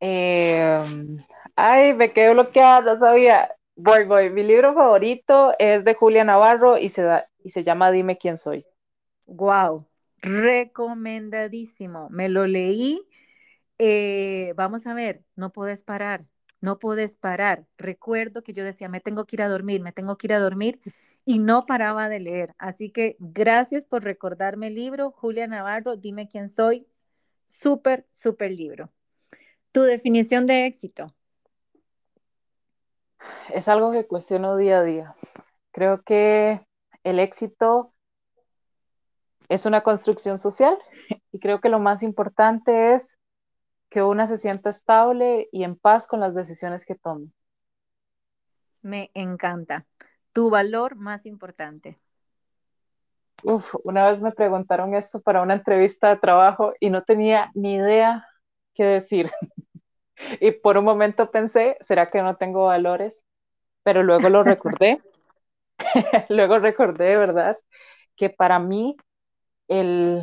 Em, ay, me quedé bloqueada, no sabía. Voy, voy. Mi libro favorito es de Julia Navarro y se, da, y se llama Dime quién soy. Wow, recomendadísimo. Me lo leí. Eh, vamos a ver, no puedes parar, no puedes parar. Recuerdo que yo decía, me tengo que ir a dormir, me tengo que ir a dormir y no paraba de leer. Así que gracias por recordarme el libro. Julia Navarro, dime quién soy. Súper, súper libro. Tu definición de éxito. Es algo que cuestiono día a día. Creo que el éxito es una construcción social y creo que lo más importante es que una se sienta estable y en paz con las decisiones que tome. Me encanta tu valor más importante. Uf, una vez me preguntaron esto para una entrevista de trabajo y no tenía ni idea qué decir. (laughs) y por un momento pensé, ¿será que no tengo valores? Pero luego lo recordé. (laughs) luego recordé, ¿verdad? Que para mí el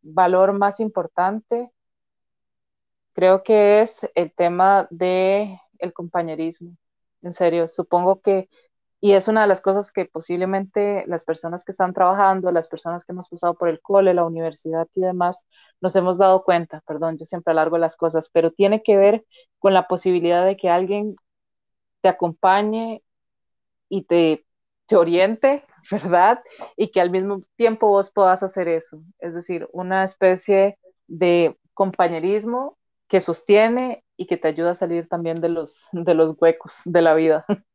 valor más importante creo que es el tema de el compañerismo. En serio, supongo que y es una de las cosas que posiblemente las personas que están trabajando, las personas que hemos pasado por el cole, la universidad y demás, nos hemos dado cuenta, perdón, yo siempre alargo las cosas, pero tiene que ver con la posibilidad de que alguien te acompañe y te, te oriente, (laughs) ¿verdad? Y que al mismo tiempo vos puedas hacer eso. Es decir, una especie de compañerismo que sostiene y que te ayuda a salir también de los, de los huecos de la vida. (laughs)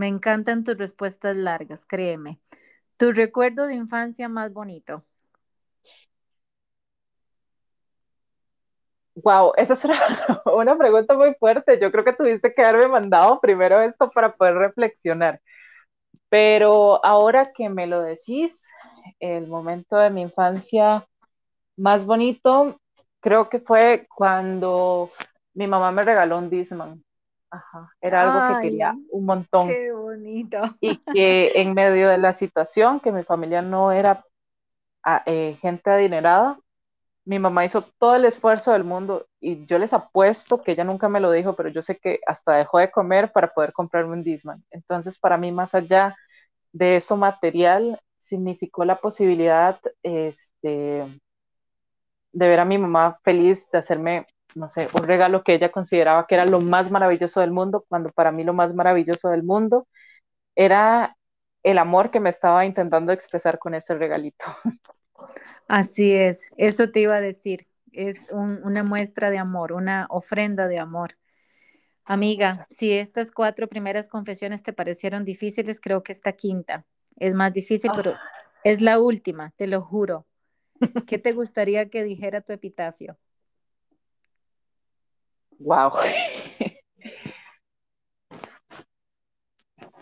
Me encantan tus respuestas largas, créeme. ¿Tu recuerdo de infancia más bonito? Wow, esa es (laughs) una, pregunta muy fuerte. Yo creo que tuviste que haberme mandado primero esto para poder reflexionar. Pero ahora que me lo decís, el momento de mi infancia más bonito, creo que fue cuando mi mamá me regaló un Disman. Ajá, era algo que quería un montón. Qué bonito. Y que en (laughs) medio de la situación, que mi familia no era ah, eh, gente adinerada, mi mamá hizo todo el esfuerzo del mundo y yo les apuesto que ella nunca me lo dijo, pero yo sé que hasta dejó de comer para poder comprarme un Disman. Entonces, para mí, más allá de eso material, significó la posibilidad este, de ver a mi mamá feliz, de hacerme, no sé, un regalo que ella consideraba que era lo más maravilloso del mundo, cuando para mí lo más maravilloso del mundo era el amor que me estaba intentando expresar con ese regalito. Así es, eso te iba a decir, es una muestra de amor, una ofrenda de amor. Amiga, si estas cuatro primeras confesiones te parecieron difíciles, creo que esta quinta es más difícil, pero ah. es la última, te lo juro. ¿Qué te gustaría que dijera tu epitafio? Wow.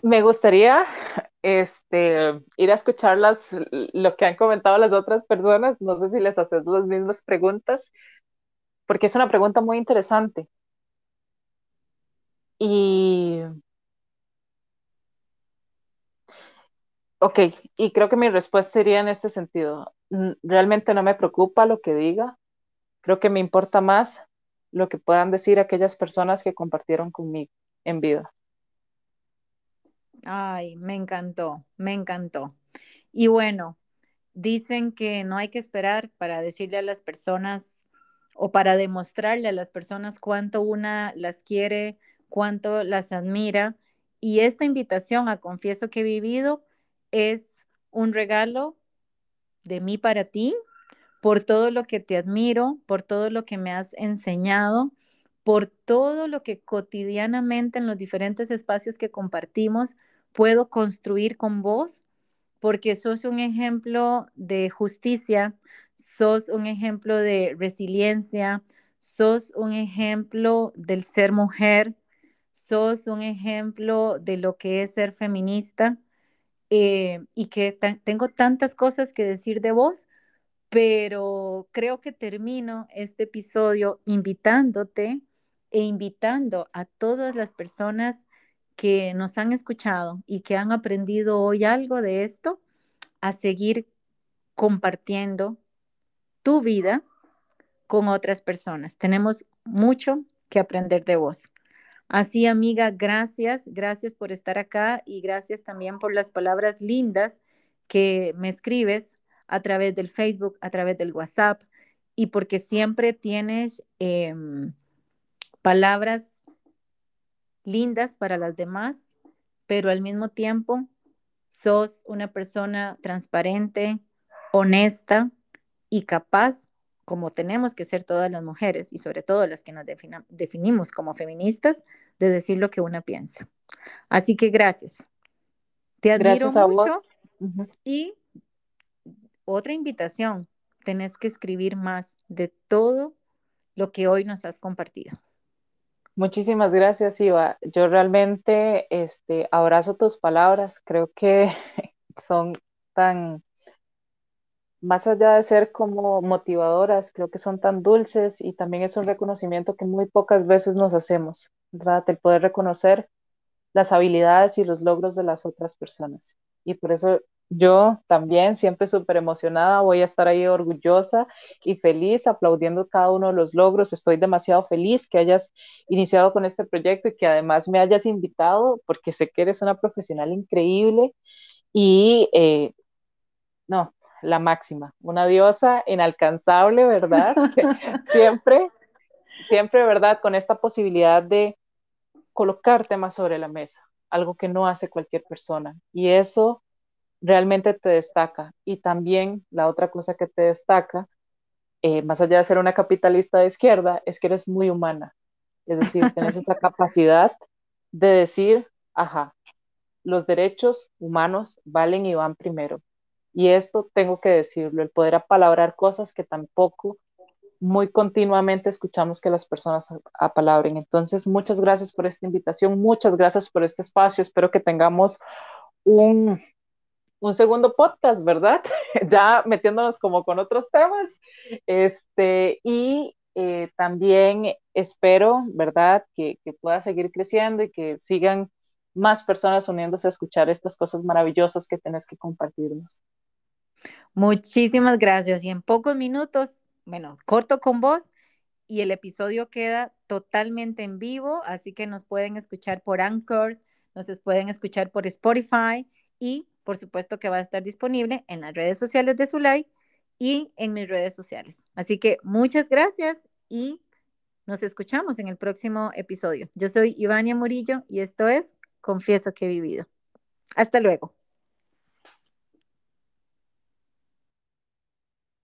Me gustaría este, ir a escuchar lo que han comentado las otras personas. No sé si les haces las mismas preguntas, porque es una pregunta muy interesante. Y Ok, y creo que mi respuesta iría en este sentido. Realmente no me preocupa lo que diga, creo que me importa más lo que puedan decir aquellas personas que compartieron conmigo en vida. Ay, me encantó, me encantó. Y bueno, dicen que no hay que esperar para decirle a las personas o para demostrarle a las personas cuánto una las quiere, cuánto las admira. Y esta invitación a Confieso que he vivido es un regalo de mí para ti, por todo lo que te admiro, por todo lo que me has enseñado, por todo lo que cotidianamente en los diferentes espacios que compartimos puedo construir con vos, porque sos un ejemplo de justicia, sos un ejemplo de resiliencia, sos un ejemplo del ser mujer, sos un ejemplo de lo que es ser feminista eh, y que tengo tantas cosas que decir de vos, pero creo que termino este episodio invitándote e invitando a todas las personas que nos han escuchado y que han aprendido hoy algo de esto a seguir compartiendo tu vida con otras personas. Tenemos mucho que aprender de vos. Así, amiga, gracias, gracias por estar acá y gracias también por las palabras lindas que me escribes a través del Facebook, a través del WhatsApp y porque siempre tienes em, palabras lindas para las demás, pero al mismo tiempo sos una persona transparente, honesta y capaz como tenemos que ser todas las mujeres y sobre todo las que nos definimos como feministas, de decir lo que una piensa. Así que gracias. Te admiro mucho. Y otra invitación, tenés que escribir más de todo lo que hoy nos has compartido. Muchísimas gracias, Iva. Yo realmente este, abrazo tus palabras. Creo que (laughs) son tan más allá de ser como motivadoras, creo que son tan dulces y también es un reconocimiento que muy pocas veces nos hacemos, ¿verdad? El poder reconocer las habilidades y los logros de las otras personas. Y por eso yo también, siempre súper emocionada, voy a estar ahí orgullosa y feliz aplaudiendo cada uno de los logros. Estoy demasiado feliz que hayas iniciado con este proyecto y que además me hayas invitado porque sé que eres una profesional increíble y eh, no, la máxima, una diosa inalcanzable, ¿verdad? (laughs) siempre, siempre, ¿verdad? Con esta posibilidad de colocar temas sobre la mesa, algo que no hace cualquier persona. Y eso realmente te destaca. Y también la otra cosa que te destaca eh, más allá de ser una capitalista de izquierda, es que eres muy humana. Es decir, (laughs) tienes esa capacidad de decir, ajá, los derechos humanos valen y van primero. Y esto tengo que decirlo, el poder apalabrar cosas que tampoco muy continuamente escuchamos que las personas apalabren. Entonces, muchas gracias por esta invitación, muchas gracias por este espacio. Espero que tengamos un, un segundo podcast, ¿verdad? (laughs) ya metiéndonos como con otros temas. Este, y eh, también espero, ¿verdad?, que, que pueda seguir creciendo y que sigan más personas uniéndose a escuchar estas cosas maravillosas que tenés que compartirnos. Muchísimas gracias. Y en pocos minutos, bueno, corto con vos y el episodio queda totalmente en vivo, así que nos pueden escuchar por Anchor, nos pueden escuchar por Spotify y por supuesto que va a estar disponible en las redes sociales de Zulay y en mis redes sociales. Así que muchas gracias y nos escuchamos en el próximo episodio. Yo soy Ivania Murillo y esto es Confieso que he vivido. Hasta luego.